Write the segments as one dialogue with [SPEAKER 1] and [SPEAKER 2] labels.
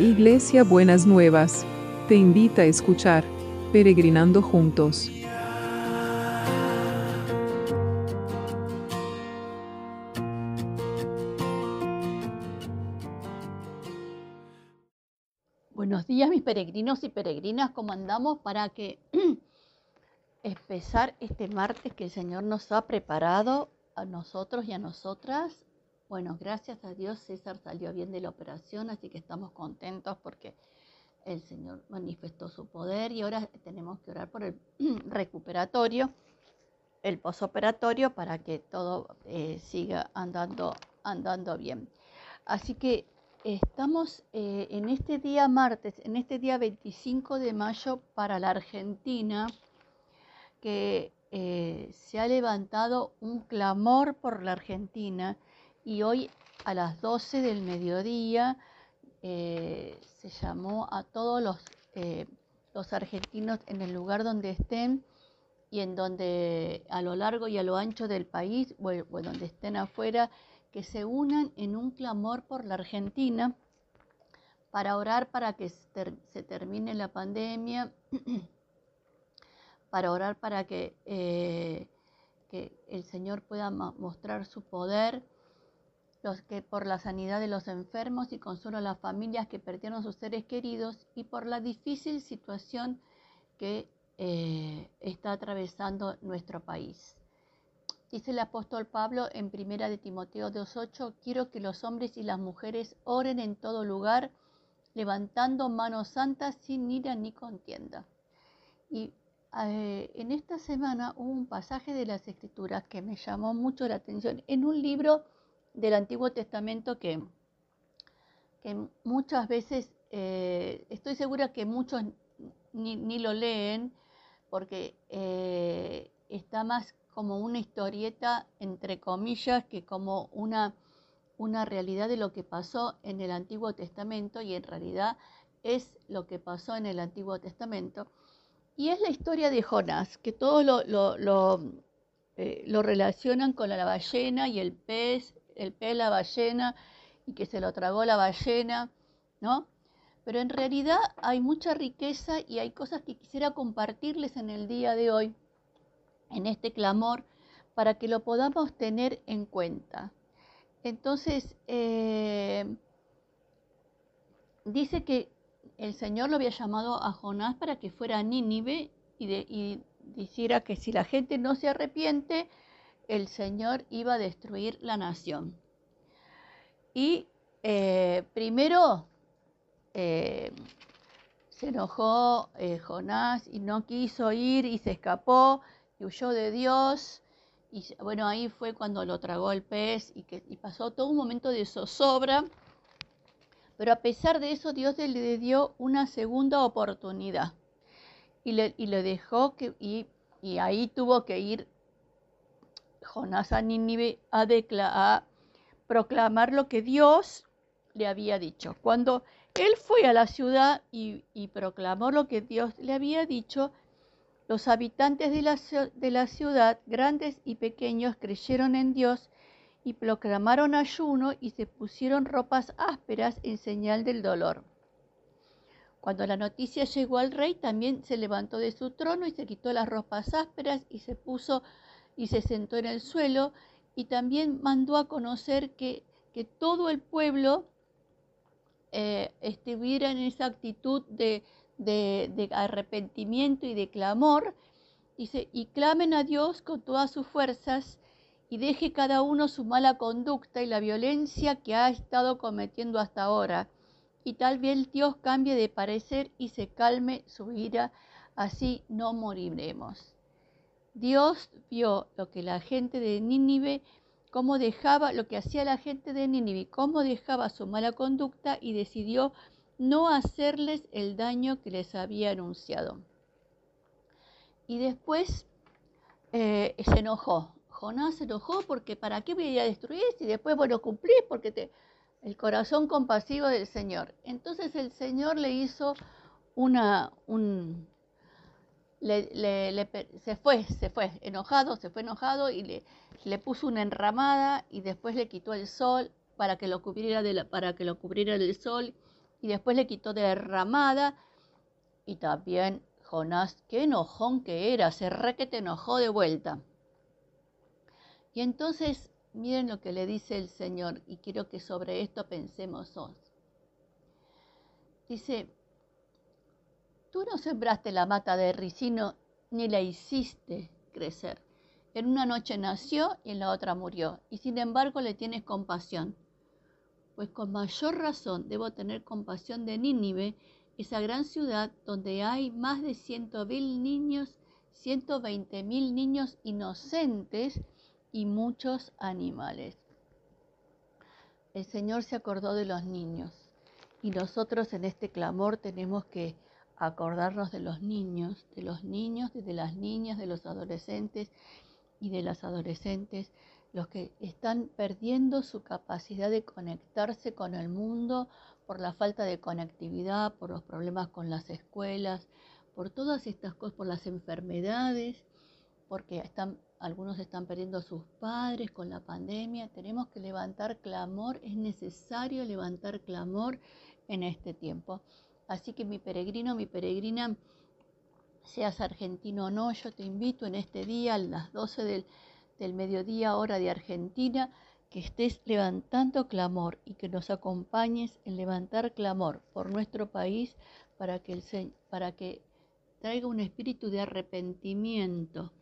[SPEAKER 1] Iglesia Buenas Nuevas, te invita a escuchar Peregrinando Juntos.
[SPEAKER 2] Buenos días mis peregrinos y peregrinas, ¿cómo andamos para que empezar este martes que el Señor nos ha preparado a nosotros y a nosotras bueno, gracias a Dios César salió bien de la operación, así que estamos contentos porque el Señor manifestó su poder y ahora tenemos que orar por el recuperatorio, el posoperatorio, para que todo eh, siga andando, andando bien. Así que estamos eh, en este día martes, en este día 25 de mayo para la Argentina, que eh, se ha levantado un clamor por la Argentina y hoy a las 12 del mediodía eh, se llamó a todos los, eh, los argentinos en el lugar donde estén y en donde a lo largo y a lo ancho del país o, donde estén afuera, que se unan en un clamor por la Argentina para orar para que se, termine la pandemia, para orar para que, eh, que el Señor pueda mostrar su poder los que por la sanidad de los enfermos y consuelo a las familias que perdieron sus seres queridos y por la difícil situación que eh, está atravesando nuestro país. Dice el apóstol Pablo en primera de Timoteo 2.8, quiero que los hombres y las mujeres oren en todo lugar, levantando manos santas sin ira ni contienda. Y eh, en esta semana hubo un pasaje de las Escrituras que me llamó mucho la atención en un libro del Antiguo Testamento que, que muchas veces, eh, estoy segura que muchos ni, lo leen porque eh, está más como una historieta, entre comillas, que como una, una realidad de lo que pasó en el Antiguo Testamento y en realidad es lo que pasó en el Antiguo Testamento. Y es la historia de Jonás, que todos lo, lo, eh, lo relacionan con la ballena y el pez el pez la ballena y que se lo tragó la ballena, ¿no? Pero en realidad hay mucha riqueza y hay cosas que quisiera compartirles en el día de hoy, en este clamor, para que lo podamos tener en cuenta. Entonces, eh, dice que el Señor lo había llamado a Jonás para que fuera a Nínive y, y dijera que si la gente no se arrepiente, el Señor iba a destruir la nación. Y eh, primero eh, se enojó eh, Jonás y no quiso ir y se escapó y huyó de Dios. Y bueno, ahí fue cuando lo tragó el pez y, que, pasó todo un momento de zozobra. Pero a pesar de eso, Dios le dio una segunda oportunidad y le, dejó que, y, y ahí tuvo que ir Jonás a Nínive a, a proclamar lo que Dios le había dicho. Cuando él fue a la ciudad y, proclamó lo que Dios le había dicho, los habitantes de la, de la ciudad, grandes y pequeños, creyeron en Dios y proclamaron ayuno y se pusieron ropas ásperas en señal del dolor. Cuando la noticia llegó al rey, también se levantó de su trono y se quitó las ropas ásperas y se puso y se sentó en el suelo y también mandó a conocer que, que todo el pueblo eh, estuviera en esa actitud de, de, arrepentimiento y de clamor. Dice, y clamen a Dios con todas sus fuerzas y deje cada uno su mala conducta y la violencia que ha estado cometiendo hasta ahora. Y tal vez Dios cambie de parecer y se calme su ira, así no moriremos. Dios vio lo que la gente de Nínive, cómo dejaba, lo que hacía la gente de Nínive, cómo dejaba su mala conducta y decidió no hacerles el daño que les había anunciado. Y después eh, se enojó. Jonás se enojó porque ¿para qué voy a destruir si después bueno cumplí porque te, el corazón compasivo del Señor. Entonces el Señor le hizo una, un, le, se fue, se fue enojado, se fue enojado y le, le, puso una enramada y después le quitó el sol para que lo cubriera, de para que lo cubriera del sol y después le quitó de derramada y también Jonás, qué enojón que era, se re que te enojó de vuelta. Y entonces, miren lo que le dice el Señor, y quiero que sobre esto pensemos hoy. Dice, tú no sembraste la mata de ricino ni la hiciste crecer. En una noche nació y en la otra murió, y sin embargo le tienes compasión. Pues con mayor razón debo tener compasión de Nínive, esa gran ciudad donde hay más de ciento mil niños, ciento veinte mil niños inocentes y muchos animales. El Señor se acordó de los niños y nosotros en este clamor tenemos que acordarnos de los niños, de los niños, de las niñas, de los adolescentes y de las adolescentes, los que están perdiendo su capacidad de conectarse con el mundo por la falta de conectividad, por los problemas con las escuelas, por todas estas cosas, por las enfermedades, porque están, algunos están perdiendo a sus padres con la pandemia. Tenemos que levantar clamor, es necesario levantar clamor en este tiempo. Así que mi peregrino, mi peregrina, seas argentino o no, yo te invito en este día a las 12 del, del mediodía hora de Argentina que estés levantando clamor y que nos acompañes en levantar clamor por nuestro país para que, el, para que traiga un espíritu de arrepentimiento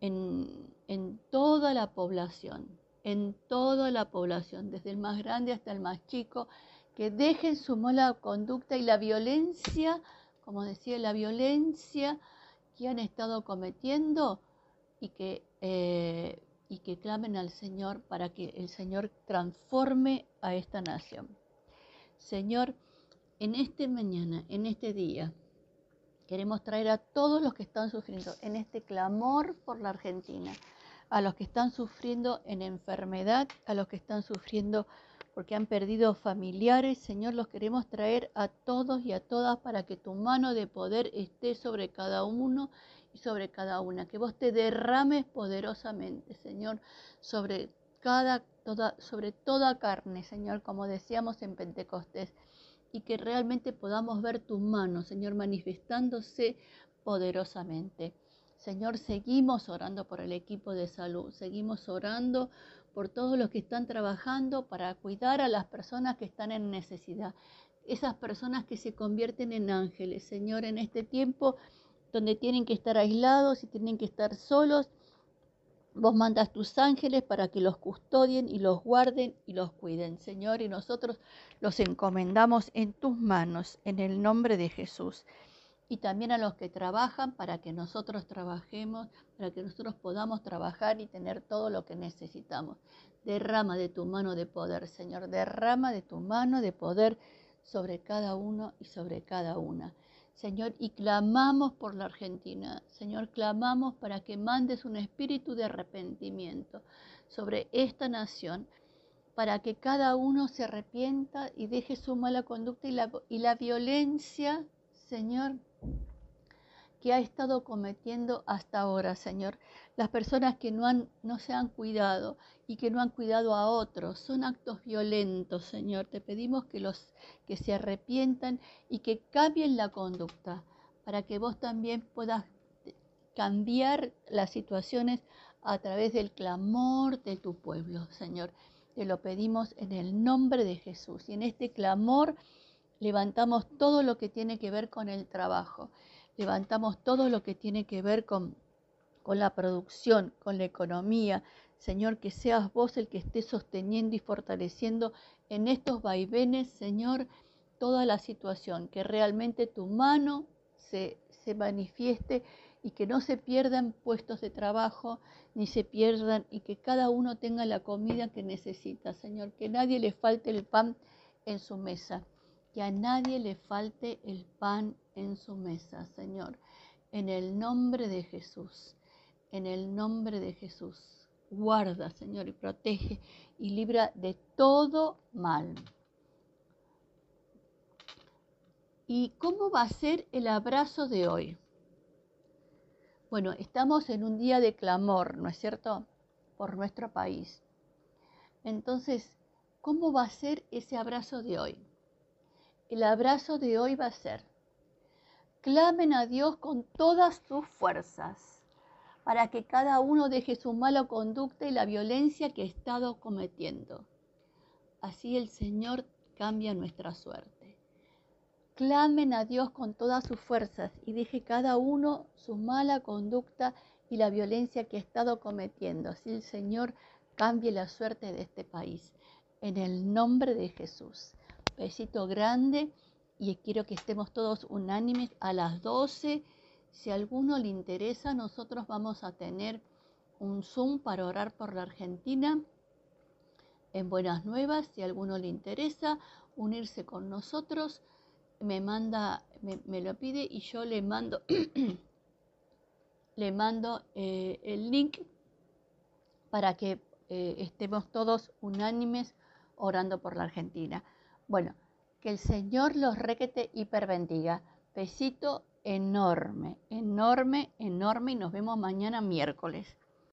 [SPEAKER 2] en, en toda la población, en toda la población, desde el más grande hasta el más chico, que dejen su mala conducta y la violencia, como decía, la violencia que han estado cometiendo y que, eh, y que clamen al Señor para que el Señor transforme a esta nación. Señor, en este mañana, en este día, queremos traer a todos los que están sufriendo en este clamor por la Argentina, a los que están sufriendo en enfermedad, a los que están sufriendo porque han perdido familiares. Señor, los queremos traer a todos y a todas para que tu mano de poder esté sobre cada uno y sobre cada una. Que vos te derrames poderosamente, Señor, sobre toda, carne, Señor, como decíamos en Pentecostés. Y que realmente podamos ver tu mano, Señor, manifestándose poderosamente. Señor, seguimos orando por el equipo de salud, seguimos orando por todos los que están trabajando para cuidar a las personas que están en necesidad, esas personas que se convierten en ángeles, Señor, en este tiempo donde tienen que estar aislados y tienen que estar solos. Vos mandas tus ángeles para que los custodien y los guarden y los cuiden, Señor, y nosotros los encomendamos en tus manos, en el nombre de Jesús y también a los que trabajan para que nosotros trabajemos, para que nosotros podamos trabajar y tener todo lo que necesitamos. Derrama de tu mano de poder, Señor, derrama de tu mano de poder sobre cada uno y sobre cada una. Señor, y clamamos por la Argentina. Señor, clamamos para que mandes un espíritu de arrepentimiento sobre esta nación, para que cada uno se arrepienta y deje su mala conducta y la, y la violencia, Señor, que ha estado cometiendo hasta ahora, Señor. Las personas que no, se han cuidado y que no han cuidado a otros son actos violentos, Señor. Te pedimos que, los, que se arrepientan y que cambien la conducta para que vos también puedas cambiar las situaciones a través del clamor de tu pueblo, Señor. Te lo pedimos en el nombre de Jesús. Y en este clamor levantamos todo lo que tiene que ver con el trabajo. Levantamos todo lo que tiene que ver con, con la producción, con la economía. Señor, que seas vos el que esté sosteniendo y fortaleciendo en estos vaivenes, Señor, toda la situación, que realmente tu mano se, se manifieste y que no se pierdan puestos de trabajo, ni se pierdan, y que cada uno tenga la comida que necesita, Señor, que nadie le falte el pan en su mesa que a nadie le falte el pan en su mesa, Señor. En el nombre de Jesús, en el nombre de Jesús. Guarda, Señor, y protege y libra de todo mal. ¿Y cómo va a ser el abrazo de hoy? Bueno, estamos en un día de clamor, ¿no es cierto? Por nuestro país. Entonces, ¿cómo va a ser ese abrazo de hoy? El abrazo de hoy va a ser, clamen a Dios con todas sus fuerzas para que cada uno deje su mala conducta y la violencia que ha estado cometiendo. Así el Señor cambia nuestra suerte. Clamen a Dios con todas sus fuerzas y deje cada uno su mala conducta y la violencia que ha estado cometiendo. Así el Señor cambie la suerte de este país. En el nombre de Jesús. Besito grande y quiero que estemos todos unánimes a las 12 si a alguno le interesa, nosotros vamos a tener un Zoom para orar por la Argentina en Buenas Nuevas. Si a alguno le interesa unirse con nosotros, me manda, me, lo pide y yo le mando, le mando eh, el link para que eh, estemos todos unánimes orando por la Argentina. Bueno, que el Señor los requete hiperbendiga. Besito enorme, enorme, enorme y nos vemos mañana miércoles.